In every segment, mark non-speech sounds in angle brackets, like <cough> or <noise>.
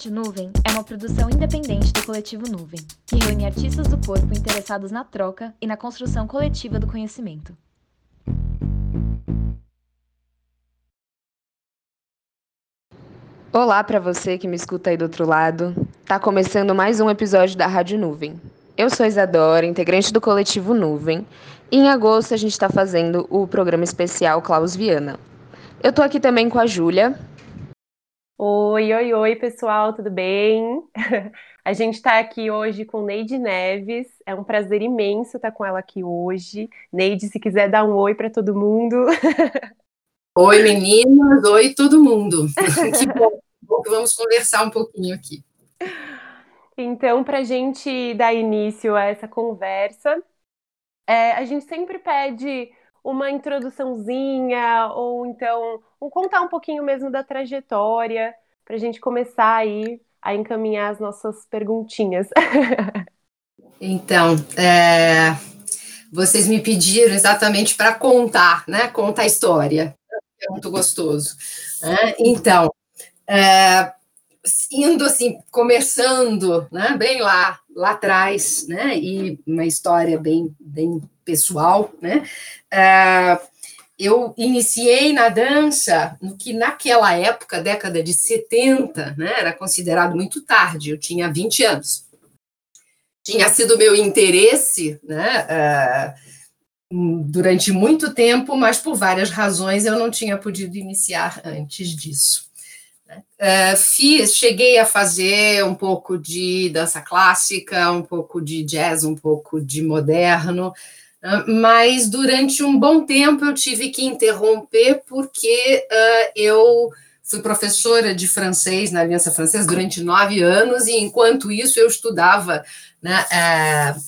Rádio Nuvem é uma produção independente do Coletivo Nuvem, que reúne artistas do corpo interessados na troca e na construção coletiva do conhecimento. Olá para você que me escuta aí do outro lado. Tá começando mais um episódio da Rádio Nuvem. Eu sou Isadora, integrante do coletivo Nuvem, e em agosto a gente está fazendo o programa especial Klaus Viana. Eu tô aqui também com a Júlia. Oi, oi, oi, pessoal, tudo bem? <laughs> A gente está aqui hoje com Neide Neves. É um prazer imenso estar com ela aqui hoje. Neide, se quiser dar um oi para todo mundo. <laughs> Oi, meninas, oi, todo mundo. <laughs> Que bom, que vamos conversar um pouquinho aqui. Então, para a gente dar início a essa conversa, é, a gente sempre pede uma introduçãozinha, ou então contar um pouquinho mesmo da trajetória, para a gente começar aí a encaminhar as nossas perguntinhas. <laughs> Então, é, vocês me pediram exatamente para contar, né? Contar a história. É muito gostoso. Né? Então, é, indo assim, começando, né? Bem lá, lá atrás, né? E uma história bem, bem pessoal, né? Uh, eu iniciei na dança no que naquela época, década de 70, né, era considerado muito tarde, eu tinha 20 anos. Tinha sido meu interesse né, uh, durante muito tempo, mas por várias razões eu não tinha podido iniciar antes disso. Uh, fiz, cheguei a fazer um pouco de dança clássica, um pouco de jazz, um pouco de moderno, mas durante um bom tempo eu tive que interromper porque uh, eu fui professora de francês na Aliança Francesa durante nove anos e enquanto isso eu estudava né, uh,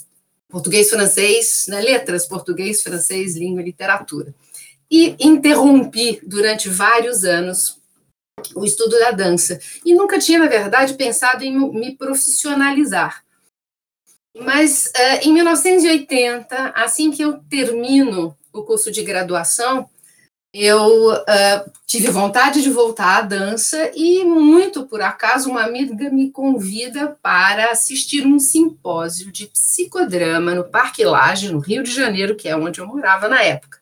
português, francês, né, letras, português, francês, língua e literatura. E interrompi durante vários anos o estudo da dança e nunca tinha, na verdade, pensado em me profissionalizar. Mas uh, em 1980, assim que eu termino o curso de graduação, eu uh, tive vontade de voltar à dança e, muito por acaso, uma amiga me convida para assistir um simpósio de psicodrama no Parque Lage, no Rio de Janeiro, que é onde eu morava na época.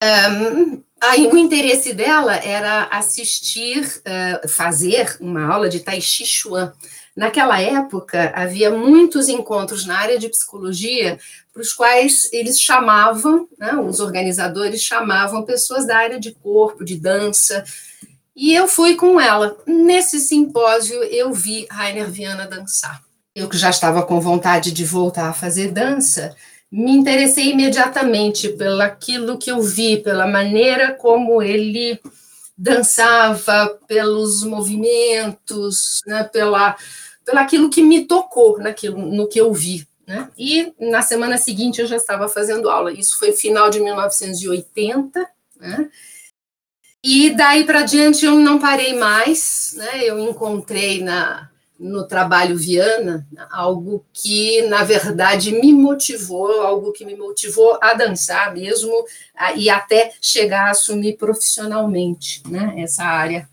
Um, aí, o interesse dela era assistir, uh, fazer uma aula de Tai Chi Chuan, Naquela época, havia muitos encontros na área de psicologia para os quais eles chamavam, né, os organizadores chamavam pessoas da área de corpo, de dança, e eu fui com ela. Nesse simpósio, eu vi Rainer Viana dançar. Eu que já estava com vontade de voltar a fazer dança, me interessei imediatamente pelo aquilo que eu vi, pela maneira como ele dançava, pelos movimentos, né, pela, aquilo que me tocou, naquilo, no que eu vi. Né? E na semana seguinte eu já estava fazendo aula. Isso foi final de 1980. Né? E daí para diante eu não parei mais. Né? Eu encontrei na, no trabalho Viana algo que, na verdade, me motivou, algo que me motivou a dançar mesmo e até chegar a assumir profissionalmente né, essa área.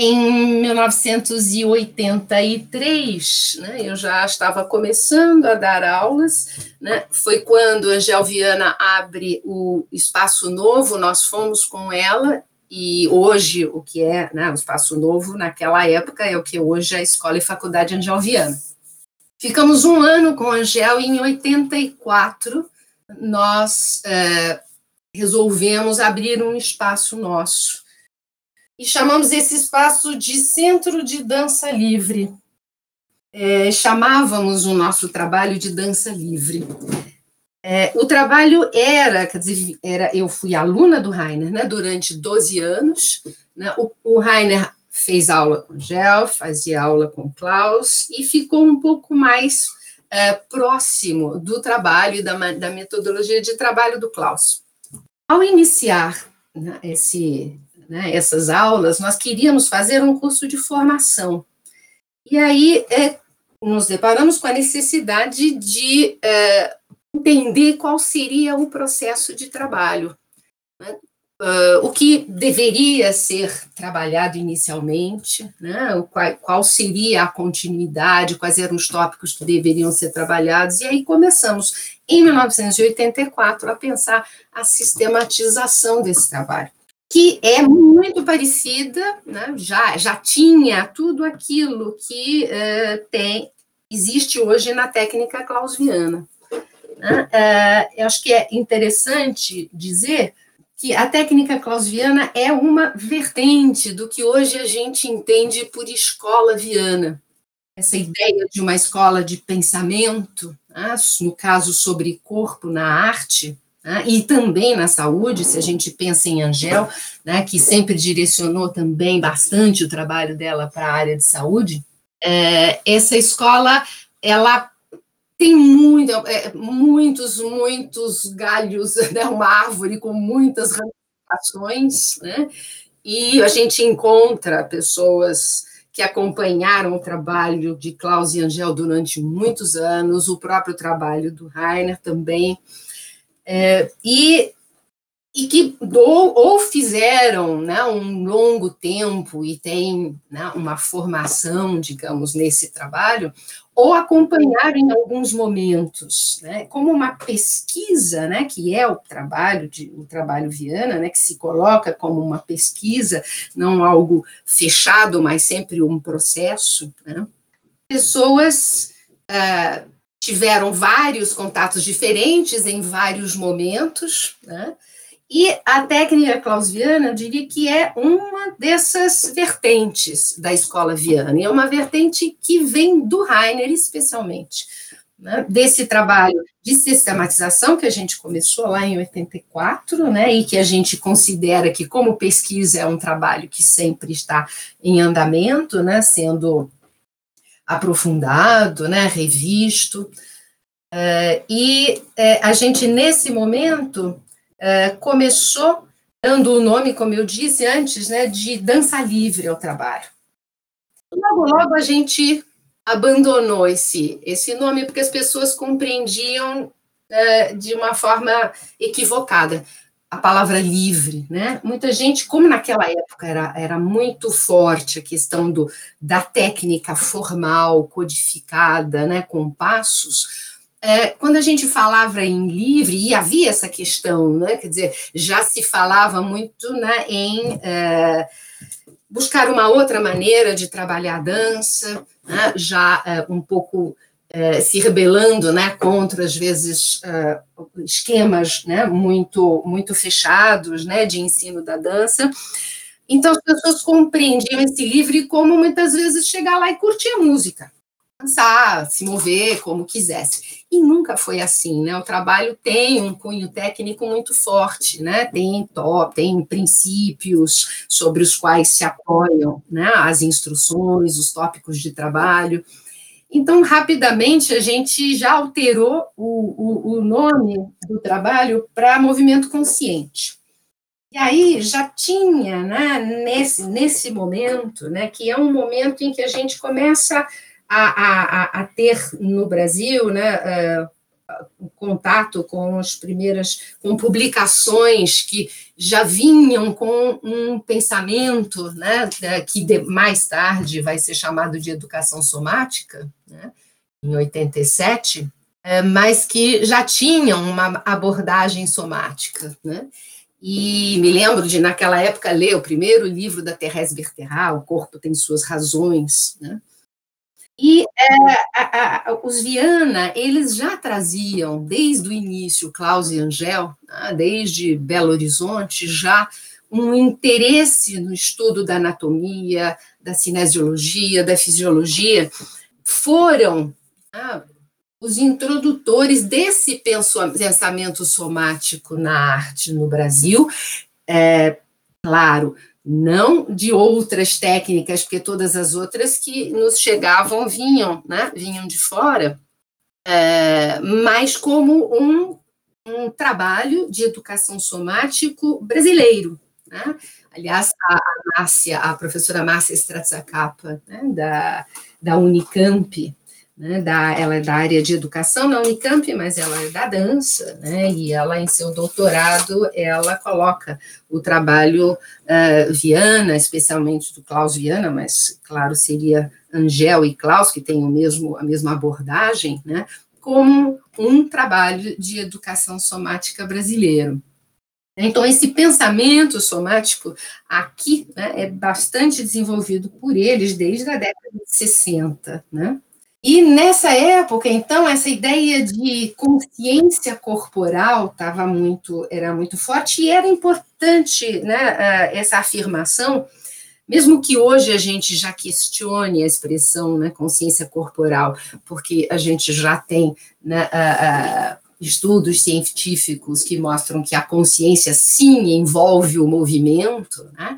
Em 1983, né, eu já estava começando a dar aulas, né, foi quando Angel Viana abre o Espaço Novo, nós fomos com ela, e hoje o que é né, o Espaço Novo, naquela época, é o que hoje é a Escola e Faculdade Angel Viana. Ficamos um ano com Angel e em 84 nós é, resolvemos abrir um espaço nosso, e chamamos esse espaço de Centro de Dança Livre. É, chamávamos o nosso trabalho de dança livre. É, o trabalho era, quer dizer, era, eu fui aluna do Rainer né, durante 12 anos. Né, o, o Rainer fez aula com Gel, fazia aula com Klaus e ficou um pouco mais é, próximo do trabalho e da, da metodologia de trabalho do Klaus. Ao iniciar né, esse, né, essas aulas, nós queríamos fazer um curso de formação. E aí é, nos deparamos com a necessidade de é, entender qual seria o processo de trabalho. Né? uh, o que deveria ser trabalhado inicialmente, né? qual, qual seria a continuidade, quais eram os tópicos que deveriam ser trabalhados, e aí começamos, em 1984, a pensar a sistematização desse trabalho que é muito parecida, né? já, já tinha tudo aquilo que uh, tem, existe hoje na técnica clausiana. Né? Uh, eu acho que é interessante dizer que a técnica clausiana é uma vertente do que hoje a gente entende por escola viana. Essa ideia de uma escola de pensamento, né? no caso sobre corpo na arte, né? e também na saúde, se a gente pensa em Angel, né, que sempre direcionou também bastante o trabalho dela para a área de saúde, é, essa escola, ela tem muito, é, muitos, muitos galhos, <laughs> né, uma árvore com muitas ramificações, né, e a gente encontra pessoas que acompanharam o trabalho de Klaus e Angel durante muitos anos, o próprio trabalho do Rainer também, é, e, e que ou, ou, fizeram né, um longo tempo e têm né, uma formação, digamos, nesse trabalho, ou acompanharam em alguns momentos, né, como uma pesquisa, né, que é o trabalho de o trabalho Viana, né, que se coloca como uma pesquisa, não algo fechado, mas sempre um processo. Né, pessoas uh, tiveram vários contatos diferentes em vários momentos, né? E a técnica clausiana, eu diria que é uma dessas vertentes da escola viana, e é uma vertente que vem do Rainer, especialmente, né? desse trabalho de sistematização que a gente começou lá em 84, né? e que a gente considera que, como pesquisa, é um trabalho que sempre está em andamento, né? sendo aprofundado, né, revisto. Uh, e uh, a gente, nesse momento, uh, começou dando o nome, como eu disse antes, né, de dança livre ao trabalho. Logo, logo a gente abandonou esse, esse nome porque as pessoas compreendiam de uma forma equivocada a palavra livre, né? Muita gente, como naquela época era, era muito forte a questão do, da técnica formal, codificada, né, com passos, é, quando a gente falava em livre, e havia essa questão, né, quer dizer, já se falava muito né, em é, buscar uma outra maneira de trabalhar a dança, né, já é, um pouco é, se rebelando né, contra, às vezes, uh, esquemas né, muito, muito fechados né, de ensino da dança. Então, as pessoas compreendiam esse livre como, muitas vezes, chegar lá e curtir a música, dançar, se mover como quisesse. E nunca foi assim, né? O trabalho tem um cunho técnico muito forte, né? Tem top, tem princípios sobre os quais se apoiam né? as instruções, os tópicos de trabalho. Então, rapidamente, a gente já alterou o, o, o nome do trabalho para movimento consciente. E aí já tinha, né, nesse, nesse momento, né, que é um momento em que a gente começa a, a, a ter no Brasil, né, uh, contato com as primeiras com publicações que já vinham com um pensamento, né, que de, mais tarde vai ser chamado de educação somática, né, em 87, é, mas que já tinham uma abordagem somática, né? E me lembro de, naquela época, ler o primeiro livro da Thérèse Bertherat, O Corpo Tem Suas Razões, né? E é, a, a, os Viana, eles já traziam, desde o início, Klaus e Angel, né, desde Belo Horizonte, já um interesse no estudo da anatomia, da cinesiologia, da fisiologia, foram né, os introdutores desse pensamento somático na arte no Brasil. É, claro, não de outras técnicas, porque todas as outras que nos chegavam vinham, né, vinham de fora, é, mas como um, um trabalho de educação somático brasileiro. Né? Aliás, a, Márcia, a professora Márcia Strazzacapa, né, da, da Unicamp, né, da, ela é da área de educação na Unicamp, mas ela é da dança, né, e ela, em seu doutorado, ela coloca o trabalho uh, Viana, especialmente do Klaus Viana, mas, claro, seria Angel e Klaus, que têm o mesmo, a mesma abordagem, né, como um trabalho de educação somática brasileiro. Então, esse pensamento somático aqui né, é bastante desenvolvido por eles desde a década de 60, né? E nessa época, então, essa ideia de consciência corporal estava muito, era muito forte e era importante, né, essa afirmação, mesmo que hoje a gente já questione a expressão, né, consciência corporal, porque a gente já tem, né, estudos científicos que mostram que a consciência sim envolve o movimento, né?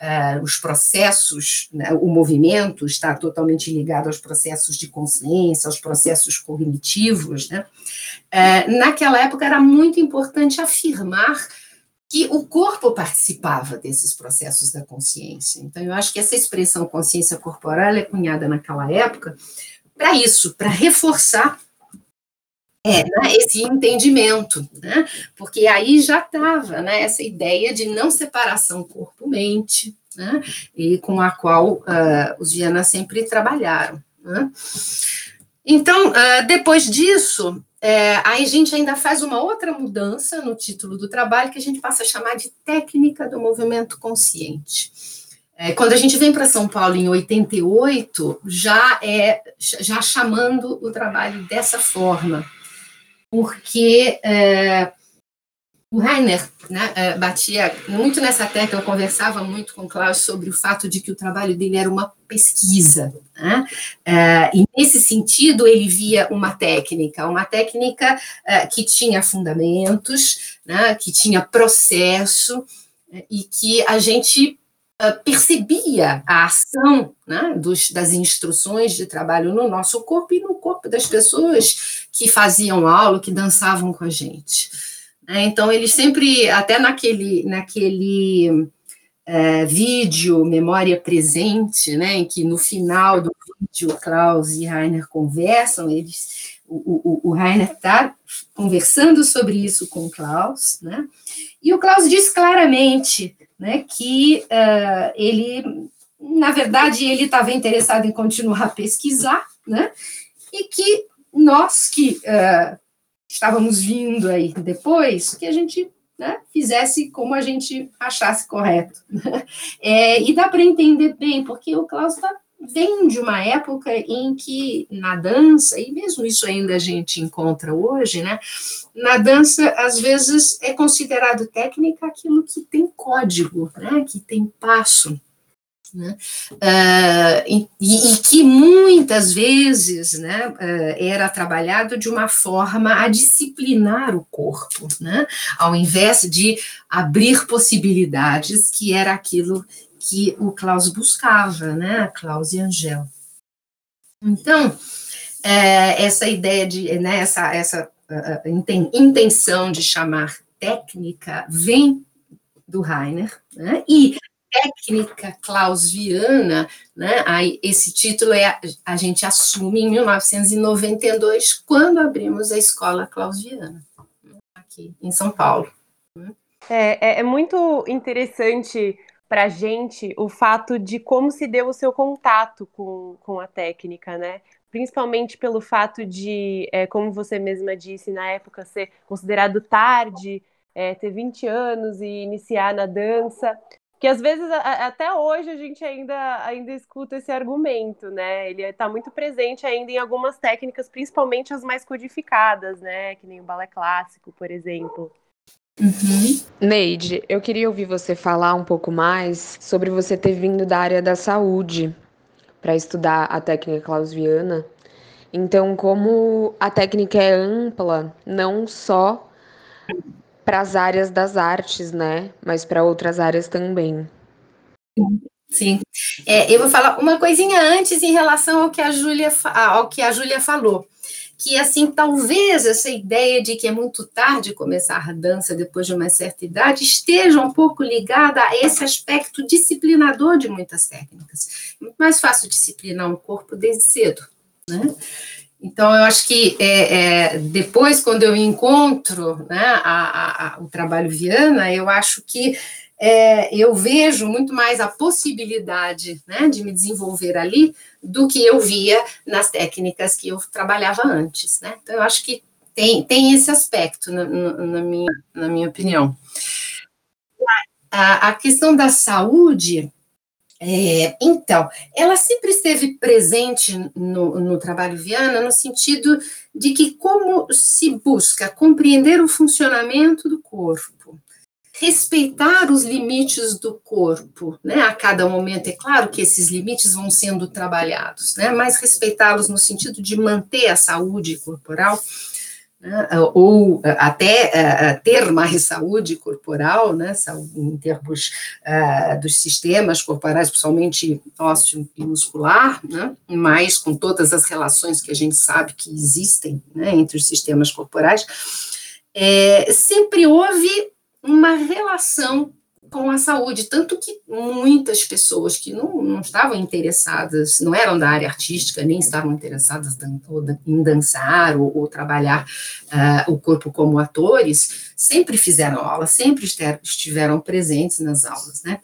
Uh, os processos, né, o movimento está totalmente ligado aos processos de consciência, aos processos cognitivos. Né? Uh, naquela época era muito importante afirmar que o corpo participava desses processos da consciência. Então, eu acho que essa expressão consciência corporal é cunhada naquela época para isso, para reforçar é, né, esse entendimento, né? porque aí já estava né, essa ideia de não separação corpo-mente, né, e com a qual uh, os Viana sempre trabalharam. Né? Então, uh, depois disso, é, aí a gente ainda faz uma outra mudança no título do trabalho, que a gente passa a chamar de técnica do movimento consciente. É, quando a gente vem para São Paulo em 88, já é já chamando o trabalho dessa forma porque é, o Rainer né, é, batia muito nessa tecla, conversava muito com o Klaus sobre o fato de que o trabalho dele era uma pesquisa. Né? É, e nesse sentido, ele via uma técnica, uma técnica que tinha fundamentos, né, que tinha processo, e que a gente percebia a ação né, dos, das instruções de trabalho no nosso corpo e no das pessoas que faziam aula, que dançavam com a gente. Né. Então, eles sempre, até naquele, naquele é, vídeo Memória Presente, né, em que no final do vídeo Klaus e Rainer conversam, eles, o, o, o Rainer está conversando sobre isso com o Klaus, né, e o Klaus diz claramente né, que uh, ele, na verdade, ele estava interessado em continuar a pesquisar, né, e que nós que uh, estávamos vindo aí depois, que a gente né, fizesse como a gente achasse correto. Né? É, e dá para entender bem, porque o Klaus está vem de uma época em que na dança, e mesmo isso ainda a gente encontra hoje, né? Na dança, às vezes, é considerado técnica aquilo que tem código, né? Que tem passo. Né? Uh, e, e, que muitas vezes né, uh, era trabalhado de uma forma a disciplinar o corpo, né? ao invés de abrir possibilidades, que era aquilo que o Klaus buscava, né, Klaus e Angel. Então, é, essa ideia de, né, essa, essa uh, intenção de chamar técnica vem do Rainer, né, e técnica clausiana, né, aí esse título é, a gente assume em 1992, quando abrimos a escola clausiana, aqui em São Paulo. É, é, é muito interessante para a gente o fato de como se deu o seu contato com, com a técnica, né? Principalmente pelo fato de, é, como você mesma disse, na época ser considerado tarde, é, ter 20 anos e iniciar na dança, que às vezes a, até hoje a gente ainda, ainda escuta esse argumento, né? Ele está muito presente ainda em algumas técnicas, principalmente as mais codificadas, né? Que nem o balé clássico, por exemplo. Uhum. Neide, eu queria ouvir você falar um pouco mais sobre você ter vindo da área da saúde para estudar a técnica clausiana. Então, como a técnica é ampla, não só para as áreas das artes, né, mas para outras áreas também. Sim. É, eu vou falar uma coisinha antes em relação ao que a Júlia ao que a Júlia falou que assim talvez essa ideia de que é muito tarde começar a dança depois de uma certa idade esteja um pouco ligada a esse aspecto disciplinador de muitas técnicas. É muito mais fácil disciplinar um corpo desde cedo, né? Então, eu acho que é, é, depois, quando eu encontro né, a, a, o trabalho Viana, eu acho que é, eu vejo muito mais a possibilidade né, de me desenvolver ali do que eu via nas técnicas que eu trabalhava antes. Né? Então, eu acho que tem, tem esse aspecto, na, na minha, na minha opinião. A, a questão da saúde, é, então, ela sempre esteve presente no, no, trabalho Viana, no sentido de que, como se busca compreender o funcionamento do corpo, respeitar os limites do corpo, né? A cada momento, é claro que esses limites vão sendo trabalhados, né? Mas respeitá-los no sentido de manter a saúde corporal né, ou até uh, ter mais saúde corporal, né, em termos uh, dos sistemas corporais, principalmente ósseo e muscular, né, mas com todas as relações que a gente sabe que existem né, entre os sistemas corporais, é, sempre houve uma relação com a saúde, tanto que muitas pessoas que não, não estavam interessadas, não eram da área artística, nem estavam interessadas em dançar ou, ou trabalhar uh, o corpo como atores, sempre fizeram aula, sempre estiveram presentes nas aulas, né?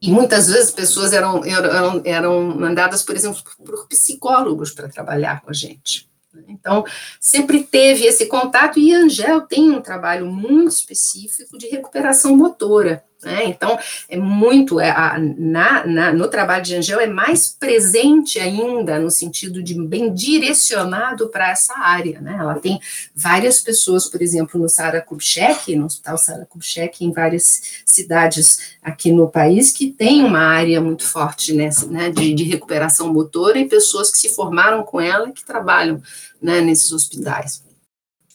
E muitas vezes pessoas eram, eram, eram mandadas, por exemplo, por psicólogos para trabalhar com a gente. Então, sempre teve esse contato, e Angel tem um trabalho muito específico de recuperação motora. Né? Então, é muito, é, a, na, na, no trabalho de Angel é mais presente ainda, no sentido de bem direcionado para essa área. Né? Ela tem várias pessoas, por exemplo, no Sara Kubitschek, no Hospital Sara Kubitschek, em várias cidades aqui no país, que tem uma área muito forte nessa, né, de, de recuperação motora e pessoas que se formaram com ela que trabalham né, nesses hospitais.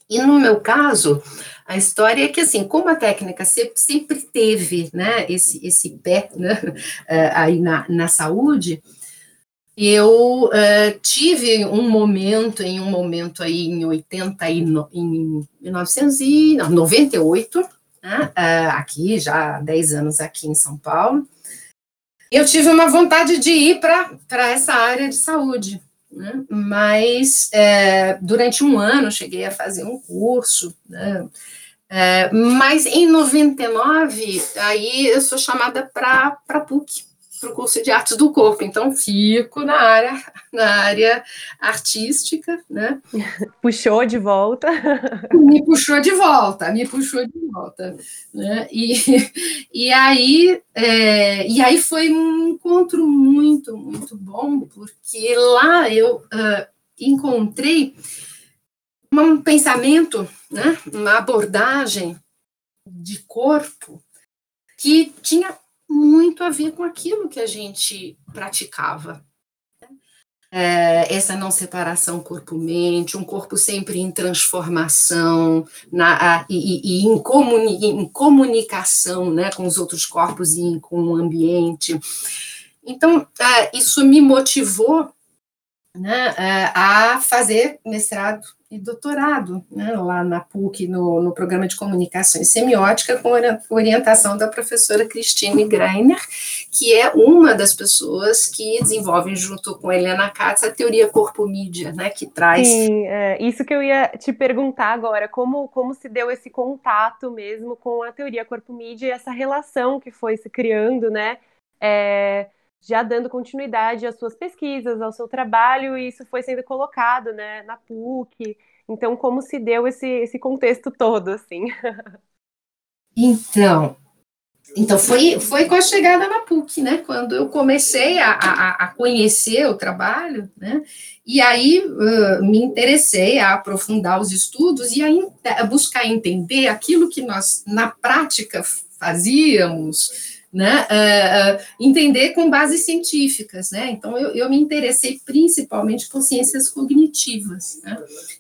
E no meu caso, a história é que, assim, como a técnica sempre, sempre teve, né, esse, esse pé, né, <laughs> eh, aí na, na saúde, eu uh, tive um momento, em um momento aí em 80 e no, em 1998, né, uh, aqui, já há 10 anos aqui em São Paulo, eu tive uma vontade de ir para essa área de saúde, né, mas é, durante um ano cheguei a fazer um curso, né, é, mas em 99, aí eu sou chamada para a PUC, para o curso de artes do corpo, então fico na área, na área artística, né? <laughs> Puxou de volta. <laughs> Me puxou de volta, me puxou de volta, né? E, e aí, é, e aí foi um encontro muito, muito bom, porque lá eu uh, encontrei um pensamento, né, uma abordagem de corpo que tinha muito a ver com aquilo que a gente praticava. É, essa não separação corpo-mente, um corpo sempre em transformação na, e, e em, comuni, em, comunicação né, com os outros corpos e com o ambiente. Então, é, isso me motivou né, é, a fazer mestrado e doutorado, né, lá na PUC, no, no programa de comunicação e semiótica, com orientação da professora Christine Greiner, que é uma das pessoas que desenvolvem, junto com Helena Katz, a teoria corpo-mídia, né, que traz... Sim, é, isso que eu ia te perguntar agora, como, como se deu esse contato mesmo com a teoria corpo-mídia e essa relação que foi se criando, né, é, já dando continuidade às suas pesquisas, ao seu trabalho, e isso foi sendo colocado né, na PUC. Então, como se deu esse, esse contexto todo, assim? <laughs> Então, então foi, foi com a chegada na PUC, né? Quando eu comecei a, a, a conhecer o trabalho, né? E aí uh, me interessei a aprofundar os estudos e a, a buscar entender aquilo que nós, na prática, fazíamos, né, uh, uh, entender com bases científicas, né, então eu, eu, me interessei principalmente por ciências cognitivas, né,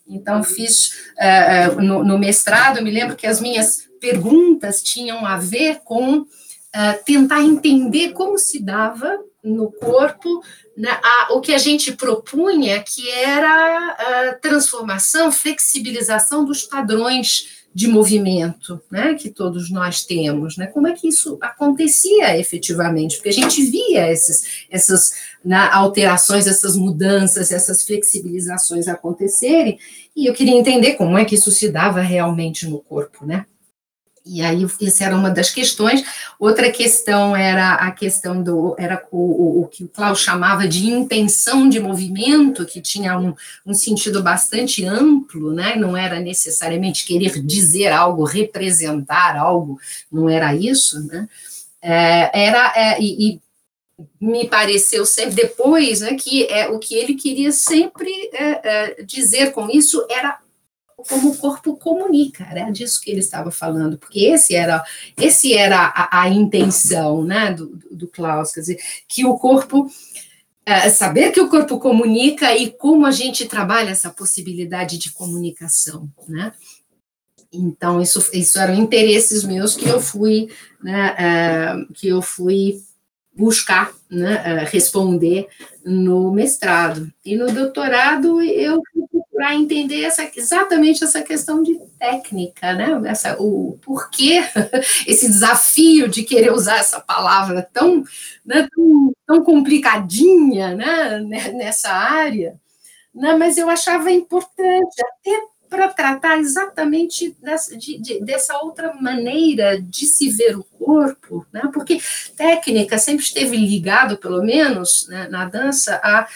então fiz uh, no, no, mestrado, me lembro que as minhas perguntas tinham a ver com tentar entender como se dava no corpo né, a, o que a gente propunha, que era transformação, flexibilização dos padrões de movimento, né, que todos nós temos, né, como é que isso acontecia efetivamente, porque a gente via esses, essas né, alterações, essas mudanças, essas flexibilizações acontecerem, e eu queria entender como é que isso se dava realmente no corpo, né, e aí, essa era uma das questões. Outra questão era a questão do. Era o, o, o que o Klaus chamava de intenção de movimento, que tinha um, um, sentido bastante amplo, né? não era necessariamente querer dizer algo, representar algo, não era isso. Né? É, era. É, e, e, me pareceu sempre depois né, que é, o que ele queria sempre é, é dizer com isso era como o corpo comunica, era disso que ele estava falando, porque esse era, esse era a, a intenção né, do, do Klaus, quer dizer, que o corpo, é, saber que o corpo comunica e como a gente trabalha essa possibilidade de comunicação, né? Então, isso, isso eram interesses meus que eu fui, né, é, que eu fui buscar né, é, responder no mestrado. E no doutorado eu para entender essa, exatamente essa questão de técnica, né? Essa, o porquê <laughs> esse desafio de querer usar essa palavra tão, né, tão, tão complicadinha né, nessa área. Né? Mas eu achava importante, até para tratar exatamente dessa, de, de, dessa outra maneira de se ver o corpo, né? porque técnica sempre esteve ligado, pelo menos né, na dança, a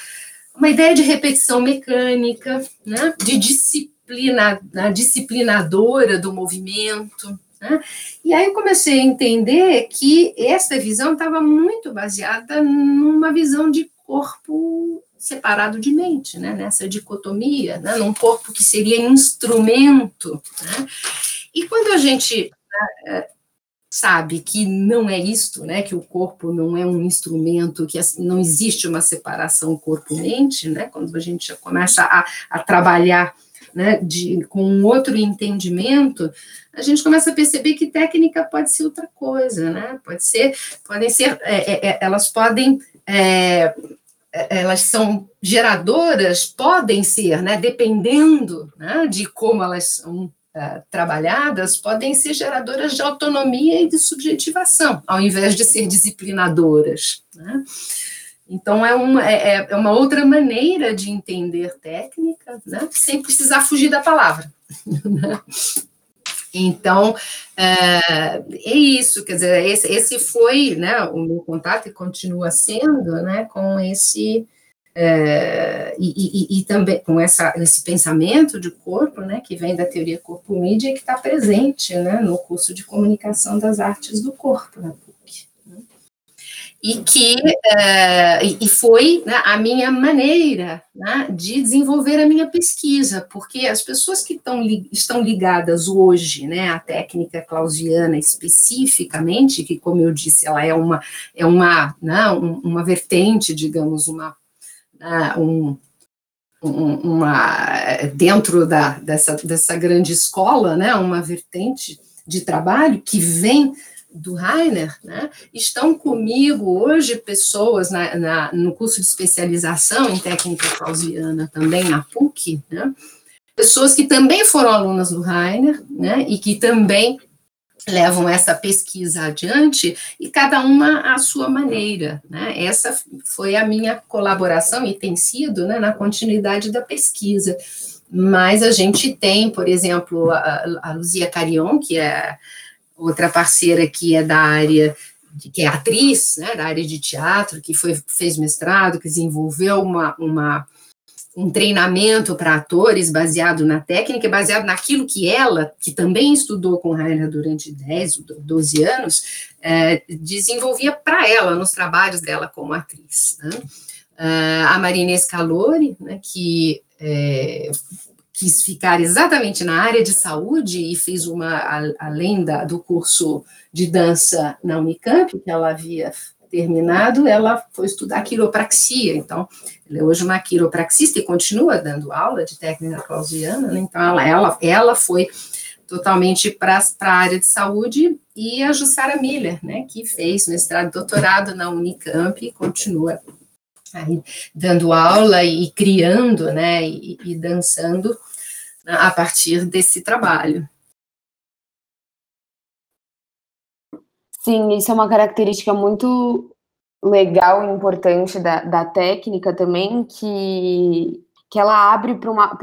uma ideia de repetição mecânica, né, de disciplina, disciplinadora do movimento. Né? E aí eu comecei a entender que essa visão estava muito baseada numa visão de corpo separado de mente, né, nessa dicotomia, né, num corpo que seria instrumento. Né? E quando a gente né, sabe que não é isto, né, que o corpo não é um instrumento, que não existe uma separação corpo-mente, né, quando a gente começa a, a trabalhar né, de, com um outro entendimento, a gente começa a perceber que técnica pode ser outra coisa, né, pode ser, podem ser, é, é, é elas podem, é, é, elas são geradoras, podem ser, né, dependendo né, de como elas são uh, trabalhadas podem ser geradoras de autonomia e de subjetivação, ao invés de ser disciplinadoras. Né? Então, é uma, é, é, é uma outra maneira de entender técnica, né? sem precisar fugir da palavra. <laughs> Então, é, é, isso, quer dizer, esse, esse foi né, o meu contato e continua sendo né, com esse é, e, e, e, também com essa, esse pensamento de corpo, né, que vem da teoria corpo-mídia e que está presente né, no curso de comunicação das artes do corpo. Né? E que é, e foi né, a minha maneira né, de desenvolver a minha pesquisa, porque as pessoas que tão, estão ligadas hoje né, à técnica clausiana especificamente, que, como eu disse, ela é uma, é uma, né, uma vertente, digamos, uma um, um, uma dentro da, dessa, dessa grande escola, né, uma vertente de trabalho que vem do Rainer, né, estão comigo hoje pessoas na, na, no curso de especialização em técnica clausiana também na PUC, né, pessoas que também foram alunas do Rainer, né, e que também levam essa pesquisa adiante e cada uma à sua maneira. Né? Essa foi a minha colaboração e tem sido né, na continuidade da pesquisa. Mas a gente tem, por exemplo, a, a Luzia Carion, que é outra parceira que é da área que é atriz, né, da área de teatro, que foi, fez mestrado, que desenvolveu uma, uma um treinamento para atores baseado na técnica, baseado naquilo que ela, que também estudou com Rainer durante 10, 12 anos, é, desenvolvia para ela, nos trabalhos dela como atriz. Né? Uh, a Marinês Calori, né, que é, quis ficar exatamente na área de saúde e fez uma, além da, do curso de dança na Unicamp, que ela havia terminado, ela foi estudar quiropraxia. Então, ela é hoje uma quiropraxista e continua dando aula de técnica clausiana, né? Então, ela, ela, ela foi totalmente para a área de saúde, e a Jussara Miller, né, que fez mestrado e doutorado na Unicamp e continua aí dando aula e criando, né, e, e dançando né, a partir desse trabalho. Sim, isso é uma característica muito legal e importante da, da técnica também, que, que ela abre para uma,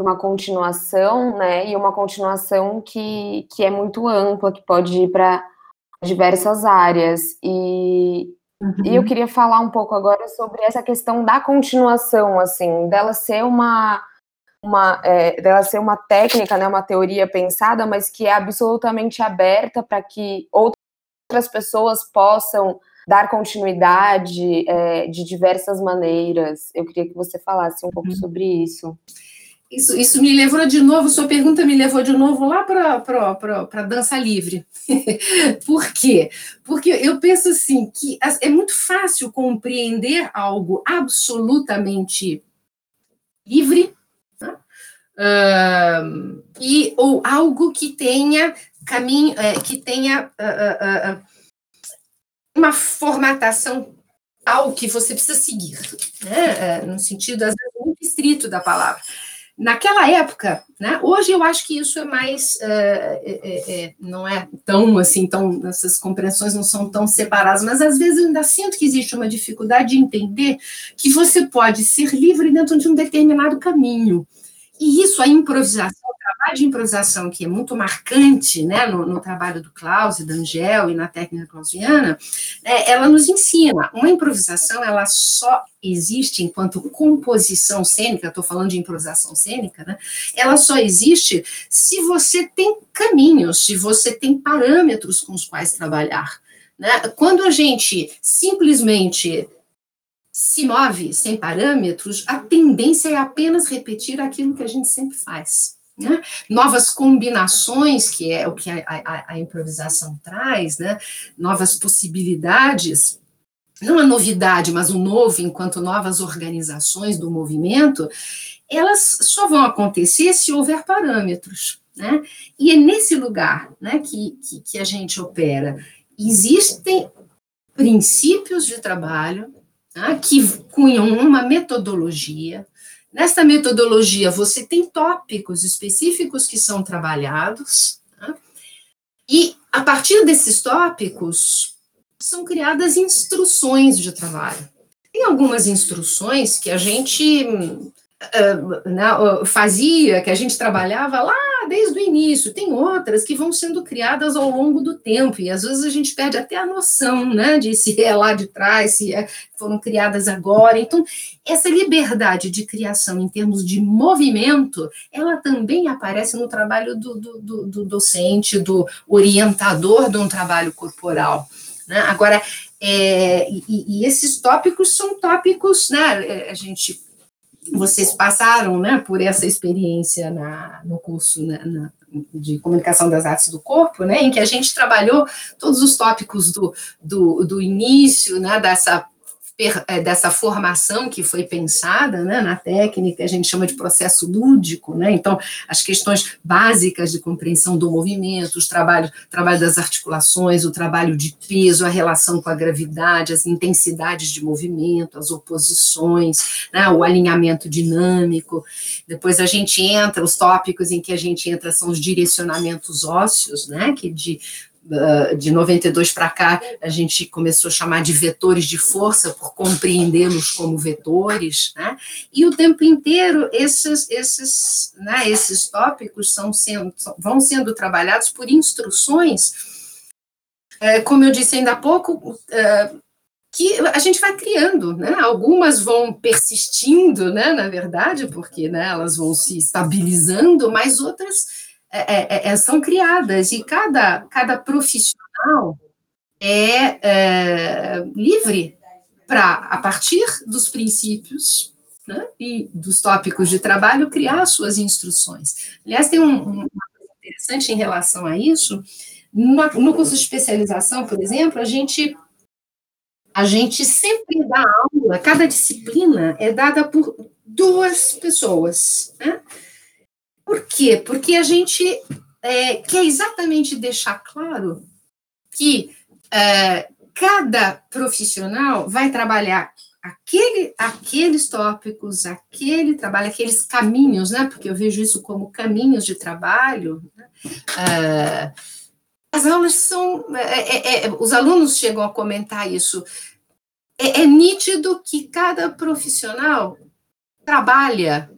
uma continuação, né? E uma continuação que, que é muito ampla, que pode ir para diversas áreas. E, uhum. e eu uhum. queria falar um pouco agora sobre essa questão da continuação, assim, dela ser uma uma, é, dela ser uma técnica, né, uma teoria pensada, mas que é absolutamente aberta para que outras pessoas possam dar continuidade é, de diversas maneiras. Eu queria que você falasse um pouco uhum. sobre isso. Isso, isso me levou de novo, sua pergunta me levou de novo lá para a dança livre. <laughs> Por quê? Porque eu penso assim que é muito fácil compreender algo absolutamente livre? Uh, e ou algo que tenha caminho, é, que tenha uh, uh, uma formatação tal que você precisa seguir, né? É, no sentido, às vezes, muito estrito da palavra. Naquela época, né? Hoje eu acho que isso é mais, é, é, é, não é tão assim, tão essas compreensões não são tão separadas, mas às vezes eu ainda sinto que existe uma dificuldade de entender que você pode ser livre dentro de um determinado caminho. E isso, a improvisação, trabalho de improvisação que é muito marcante né, no, no trabalho do Klaus e da Angel e na técnica clausiana, é, ela nos ensina. Uma improvisação, ela só existe enquanto composição cênica, estou falando de improvisação cênica, né? Ela só existe se você tem caminhos, se você tem parâmetros com os quais trabalhar. Né? Quando a gente simplesmente se move sem parâmetros, a tendência é apenas repetir aquilo que a gente sempre faz. Né? Novas combinações, que é o que a, a, a improvisação traz, né? novas possibilidades, não a novidade, mas o novo, enquanto novas organizações do movimento, elas só vão acontecer se houver parâmetros. Né? E é nesse lugar né, que, que, que a gente opera. Existem princípios de trabalho né, que cunham uma metodologia, Nesta metodologia, você tem tópicos específicos que são trabalhados, tá? e a partir desses tópicos são criadas instruções de trabalho. Tem algumas instruções que a gente uh, uh, fazia, que a gente trabalhava lá desde o início. Tem outras que vão sendo criadas ao longo do tempo, e às vezes a gente perde até a noção, né, de se é lá de trás, se é, foram criadas agora. Então, essa liberdade de criação em termos de movimento, ela também aparece no trabalho do, do, do, do docente, do orientador de um trabalho corporal. Né? Agora, é, e, e, esses tópicos são tópicos, né, a gente vocês passaram né, por essa experiência na, no curso na, na, de comunicação das artes do corpo, né, em que a gente trabalhou todos os tópicos do, do, do início, né, dessa dessa formação que foi pensada né, na técnica, a gente chama de processo lúdico, né? Então, as questões básicas de compreensão do movimento, os trabalhos, trabalho das articulações, o trabalho de peso, a relação com a gravidade, as intensidades de movimento, as oposições, né, o alinhamento dinâmico. Depois a gente entra, os tópicos em que a gente entra são os direcionamentos ósseos, né? Que de de 92 para cá, a gente começou a chamar de vetores de força, por compreendê-los como vetores, né? e o tempo inteiro esses, esses, né, esses tópicos são sendo, vão sendo trabalhados por instruções, é, como eu disse ainda há pouco, é, que a gente vai criando, né? Algumas vão persistindo, né? Na verdade, porque né, elas vão se estabilizando, mas outras é, é, é, é, são criadas e cada, cada profissional é, é livre para, a partir dos princípios né, e dos tópicos de trabalho, criar suas instruções. Aliás, tem um, coisa interessante em relação a isso. No, no curso de especialização, por exemplo, a gente a gente sempre dá aula, cada disciplina é dada por duas pessoas. Né? Por quê? Porque a gente é, quer exatamente deixar claro que é, cada profissional vai trabalhar aquele, aqueles tópicos, aquele trabalho, aqueles caminhos, né? Porque eu vejo isso como caminhos de trabalho, né? é, as aulas são. É, é, é, os alunos chegam a comentar isso. É, é, nítido que cada profissional trabalha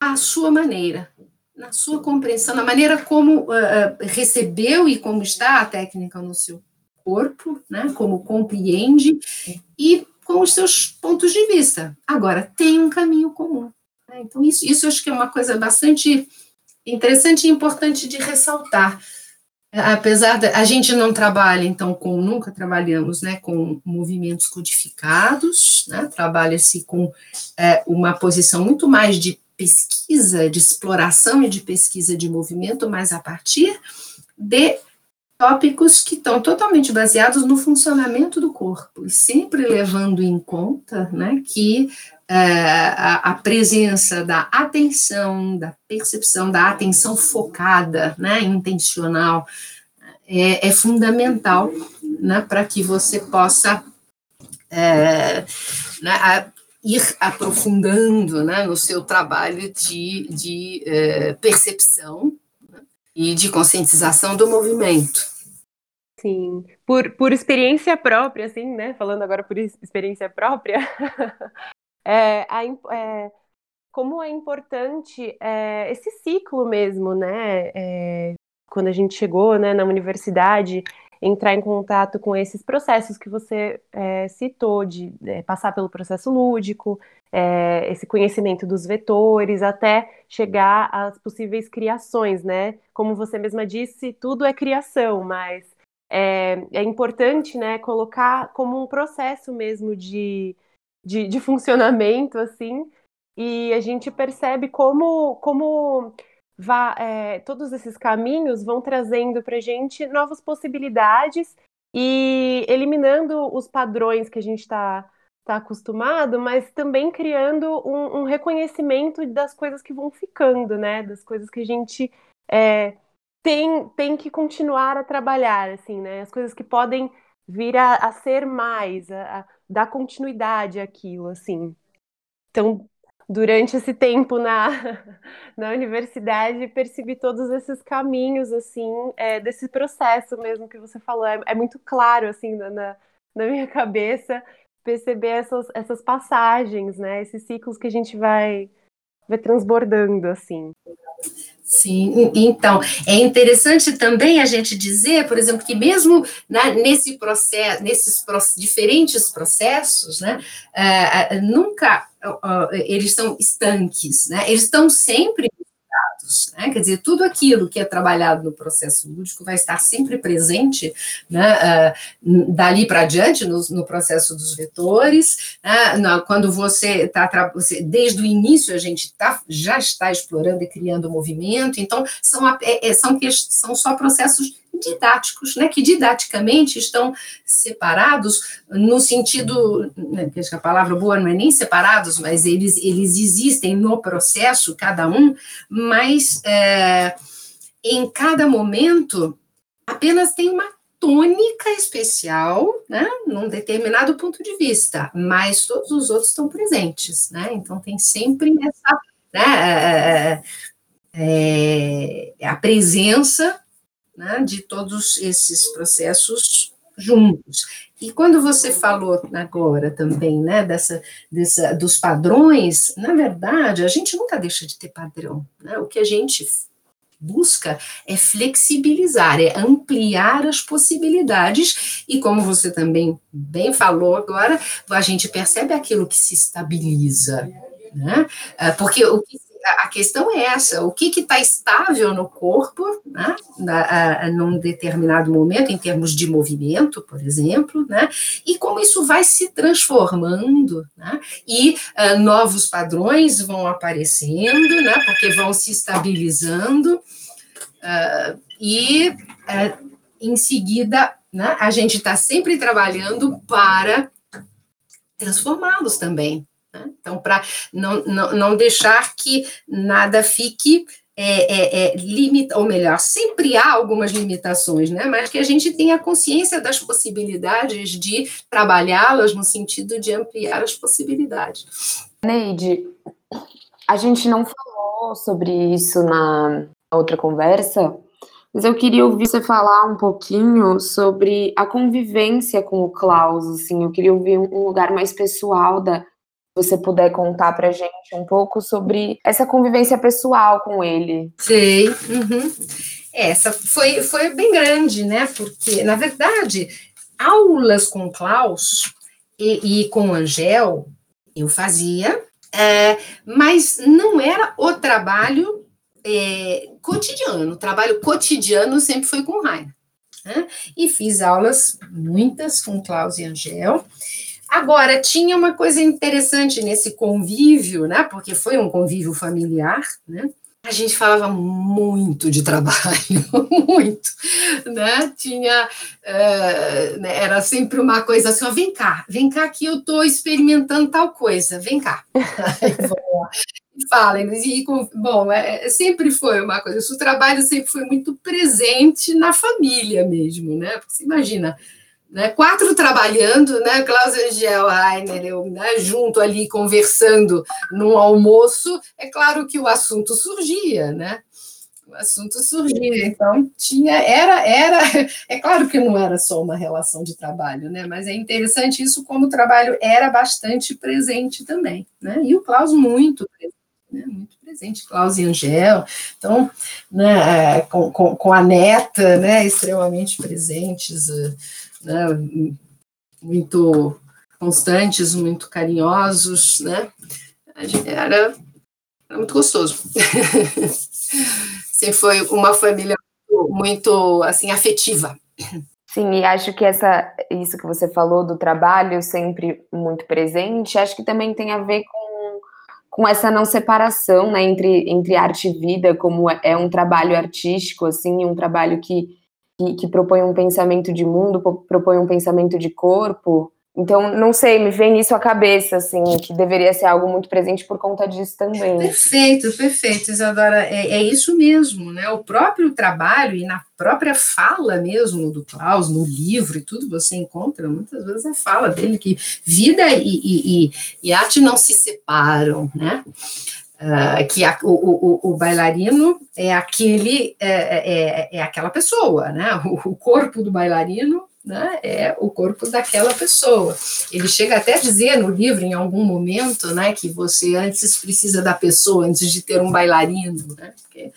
à sua maneira, na sua compreensão, na maneira como uh, recebeu e como está a técnica no seu corpo, né, como compreende e com os seus pontos de vista. Agora, tem um caminho comum. Né? Então, isso, isso acho que é uma coisa bastante interessante e importante de ressaltar apesar da a gente não trabalha então com nunca trabalhamos né com movimentos codificados né trabalha-se com é, uma posição muito mais de pesquisa de exploração e de pesquisa de movimento mas a partir de tópicos que estão totalmente baseados no funcionamento do corpo e sempre levando em conta né que é, a, a, presença da atenção, da percepção, da atenção focada, né, intencional, é, é fundamental né, para que você possa é, né, ir aprofundando né, no seu trabalho de, de é, percepção né, e de conscientização do movimento. Sim, por, por experiência própria, assim, né? Falando agora por experiência própria, <laughs> é, a, é, como é importante é, esse ciclo mesmo, né? É, quando a gente chegou né, na universidade, entrar em contato com esses processos que você é, citou, de é, passar pelo processo lúdico, é, esse conhecimento dos vetores, até chegar às possíveis criações, né? Como você mesma disse, tudo é criação, mas é, é importante né, colocar como um processo mesmo de de, de <laughs> funcionamento, assim, e a gente percebe como, como vá, é, todos esses caminhos vão trazendo para a gente novas possibilidades e eliminando os padrões que a gente está tá acostumado, mas também criando um, um, reconhecimento das coisas que vão ficando, né? Das coisas que a gente é, tem, tem que continuar a trabalhar, assim, né? As coisas que podem vir a, a ser mais, a, a dar continuidade àquilo, assim. Então, durante esse tempo na, <laughs> na universidade, percebi todos esses caminhos, assim, é, desse processo mesmo que você falou. É, é muito claro, assim, na, na, minha <laughs> cabeça, perceber essas, essas passagens, né? Esses ciclos que a gente vai, vai transbordando, assim. Sim, então, é interessante também a gente dizer, por exemplo, que mesmo na, nesse processo, nesses diferentes processos, né, uh, nunca uh, eles são estanques, né, eles estão sempre né? Quer dizer, tudo aquilo que é trabalhado no processo lúdico vai estar sempre presente né? uh, dali para adiante no, no, processo dos vetores. Né? Quando você está, desde o início, a gente tá, já está explorando e criando movimento, então são, é, é são, são só processos didáticos, né, que didaticamente estão separados no sentido, né, que a palavra boa não é nem separados, mas eles, eles existem no processo, cada um, mas é, em cada momento apenas tem uma tônica especial, né, num determinado ponto de vista, mas todos os outros estão presentes, né, então tem sempre essa, né, é, é, é a presença né, de todos esses processos juntos. E quando você falou agora também, né, dessa, dessa, dos padrões, na verdade, a gente nunca deixa de ter padrão. Né? O que a gente busca é flexibilizar, é ampliar as possibilidades, e como você também bem falou agora, a gente percebe aquilo que se estabiliza. Né? Ah, porque o que a questão é essa: o que está estável no corpo, né, a, num determinado momento, em termos de movimento, por exemplo, né, e como isso vai se transformando, né, e uh, novos padrões vão aparecendo, né, porque vão se estabilizando, uh, e uh, em seguida né, a gente está sempre trabalhando para transformá-los também, né? Então, para não, não, não deixar que nada fique é, é, é, ou melhor, sempre há algumas limitações, né? mas que a gente tenha consciência das possibilidades de trabalhá-las no sentido de ampliar as possibilidades. Neide, a gente não falou sobre isso na outra conversa, Mas eu queria ouvir você falar um pouquinho sobre a convivência com o Klaus, assim, eu queria ouvir um lugar mais pessoal da você puder contar pra gente um pouco sobre essa convivência pessoal com ele. Sei. Uhum. Essa foi, foi bem grande, né? Porque, na verdade, aulas com o Klaus e, e com o Angel eu fazia, é, mas não era o trabalho é, cotidiano. O trabalho cotidiano sempre foi com o. Né? E fiz aulas, muitas, com Klaus e Angel. Agora, tinha uma coisa interessante nesse convívio, né? Porque foi um convívio familiar, né? A gente falava muito de trabalho, <laughs> muito, né? Tinha, uh, era sempre uma coisa assim, ó, vem cá, vem cá que eu estou experimentando tal coisa, vem cá. <laughs> Fala, e, bom, é, sempre foi uma coisa, o trabalho sempre foi muito presente na família mesmo, né? Porque você imagina, né, quatro trabalhando, né, Klaus Angel, Rainer, eu, né, junto ali conversando num almoço, é claro que o assunto surgia, né? O assunto surgia, então tinha, era, era, <laughs> é claro que não era só uma relação de trabalho, né? Mas é interessante isso como o trabalho era bastante presente também, né? E o Klaus muito presente, né? Muito presente, Klaus e Angel, então, né, com, com, com a neta, né, extremamente presentes, uh, né, muito constantes, muito carinhosos, né? Era, era muito gostoso. <laughs> Sempre foi uma família muito, muito, assim afetiva. Sim, e acho que essa isso que você falou do trabalho sempre muito presente, acho que também tem a ver com, com essa não separação, né, entre, entre arte e vida, como é, é um trabalho artístico assim, um trabalho que que, que propõe um pensamento de mundo, propõe um pensamento de corpo. Então, não sei, me vem isso à cabeça, assim, que deveria ser algo muito presente por conta disso também. Perfeito, perfeito, Isadora. É, é isso mesmo, né? O próprio trabalho e na própria fala mesmo do Klaus, no livro e tudo, você encontra muitas vezes a fala dele que vida e, e, e, e arte não se separam, né? Uh, que a, o, o, o, bailarino é aquele é, é, é, aquela pessoa, né? O, o, corpo do bailarino né, é o corpo daquela pessoa. Ele chega até a dizer no livro, em algum momento, né, que você antes precisa da pessoa antes de ter um bailarino, né? Porque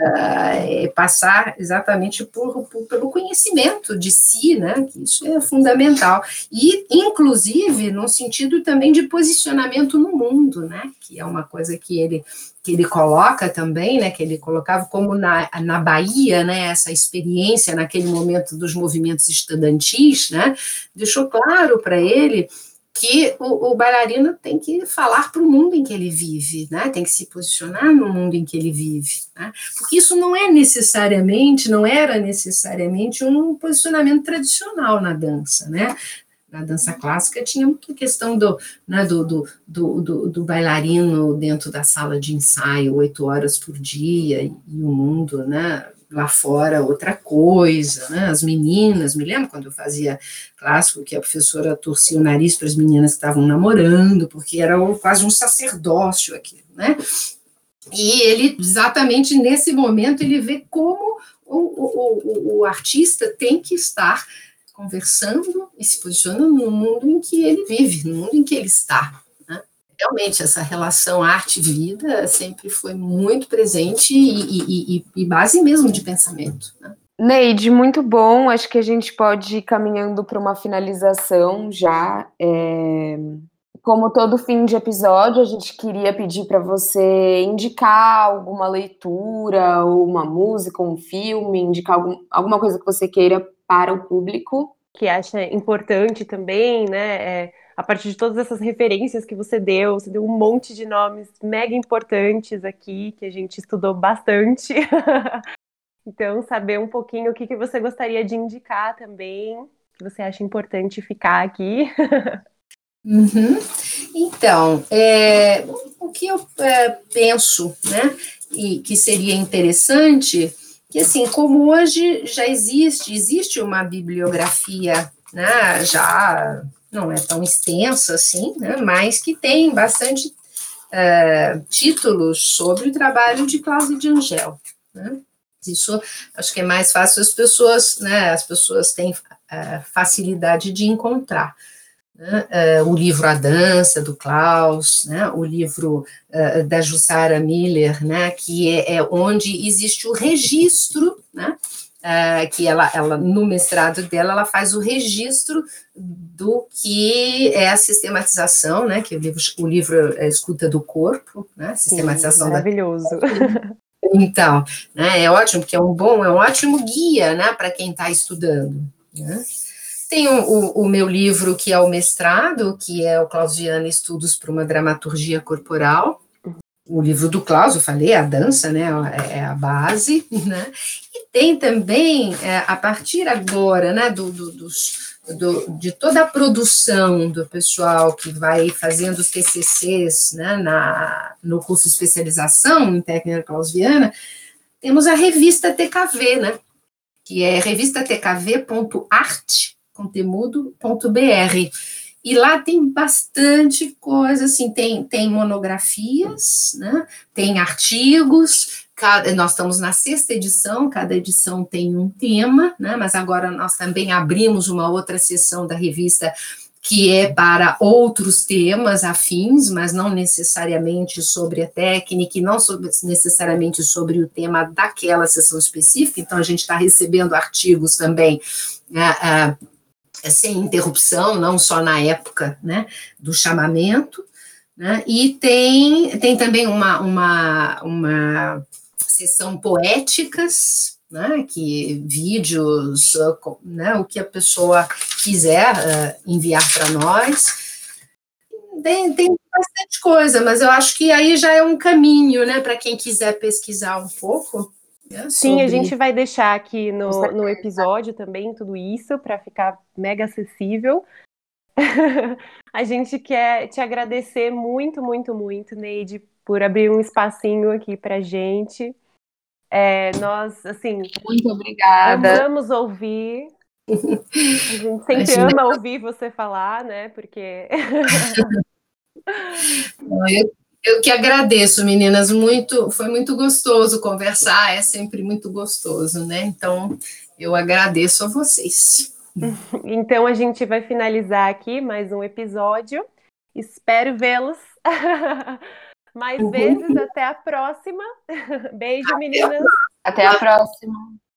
uh, passar exatamente por, por, pelo conhecimento de si, né, que isso é fundamental, e inclusive no sentido também de posicionamento no mundo, né, que é uma coisa que ele que ele coloca também, né, que ele colocava como na, na Bahia, né, essa experiência naquele momento dos movimentos estudantis, né, deixou claro para ele que o, o, bailarino tem que falar para o mundo em que ele vive, né? tem que se posicionar no mundo em que ele vive. Né? Porque isso não é necessariamente, não era necessariamente um posicionamento tradicional na dança. Né? Na dança clássica tinha muita questão do, né, do, do, do, do, bailarino dentro da sala de ensaio, oito horas por dia, e o mundo, né? Lá fora outra coisa, né? As meninas, me lembro quando eu fazia clássico que a professora torcia o nariz para as meninas que estavam namorando, porque era quase um sacerdócio aquilo, né? E ele, exatamente nesse momento, ele vê como o, o, o, o artista tem que estar conversando e se posicionando no mundo em que ele vive, no mundo em que ele está, realmente essa relação arte-vida sempre foi muito presente e, e, e, base mesmo de pensamento. Né? Neide, muito bom. Acho que a gente pode ir caminhando para uma finalização já. É... Como todo fim de episódio, a gente queria pedir para você indicar alguma leitura, ou uma música, um filme, indicar algum, alguma coisa que você queira para o público. Que acha importante também, né? É a partir de todas essas referências que você deu, você deu um monte de nomes mega importantes aqui, que a gente estudou bastante. <laughs> então, saber um pouquinho o que, que você gostaria de indicar também, que você acha importante ficar aqui. <laughs> Uhum. Então, é, o que eu é, penso, né, e que seria interessante, que assim, como hoje já existe, existe uma bibliografia, né, já não é tão extensa assim, né, mas que tem bastante uh, títulos sobre o trabalho de Cláudio de Angel. Né? Isso acho que é mais fácil as pessoas, né? As pessoas têm uh, facilidade de encontrar. Né? Uh, o livro A Dança, do Klaus, né? o livro uh, da Jussara Miller, né? que é, é, onde existe o registro, né? Uh, que ela, ela, no mestrado dela, ela faz o registro do que é a sistematização, né? que o livro, o livro é Escuta do Corpo, né? sistematização Sim, maravilhoso. Da... <laughs> Então, né, é ótimo, porque é um bom, é um ótimo guia né, para quem está estudando. Né? Tem o, o, o, meu livro, que é o mestrado, que é o Clausiano Estudos para uma Dramaturgia Corporal. O livro do Klaus, eu falei, a dança, né, é, é a base, né? Tem também, é, a partir agora, né, do, do, dos, do, de toda a produção do pessoal que vai fazendo os TCCs, né, na, no curso de especialização em técnica clausiana, temos a revista TKV, né, que é revistatkv.art, contemudo.br. E lá tem bastante coisa, assim, tem, tem monografias, né? tem artigos, cada, nós estamos na sexta edição, cada edição tem um tema, né? mas agora nós também abrimos uma outra seção da revista que é para outros temas afins, mas não necessariamente sobre a técnica e não sobre, necessariamente sobre o tema daquela sessão específica. Então, a gente está recebendo artigos também. Uh, uh, sem interrupção, não só na época né, do chamamento, né, e tem, tem também uma, uma, uma sessão poéticas, né, que vídeos, né, o que a pessoa quiser uh, enviar para nós. Tem, tem bastante coisa, mas eu acho que aí já é um caminho, né, para quem quiser pesquisar um pouco. Né, Sim, a gente vai deixar aqui no, no episódio também tudo isso para ficar mega acessível. <laughs> a gente quer te agradecer muito, muito, muito, Neide, por abrir um espacinho aqui para gente. É, nós, assim, muito obrigada. Amamos ouvir. <laughs> A gente sempre Imagina. ama ouvir você falar, né? Porque. <laughs> eu, eu que agradeço, meninas. Muito, foi muito gostoso conversar. É sempre muito gostoso, né? Então, eu agradeço a vocês. <laughs> Então, a gente vai finalizar aqui mais um episódio. Espero vê-los mais uhum. vezes. Até a próxima. <laughs> Beijo, meninas. Até a próxima.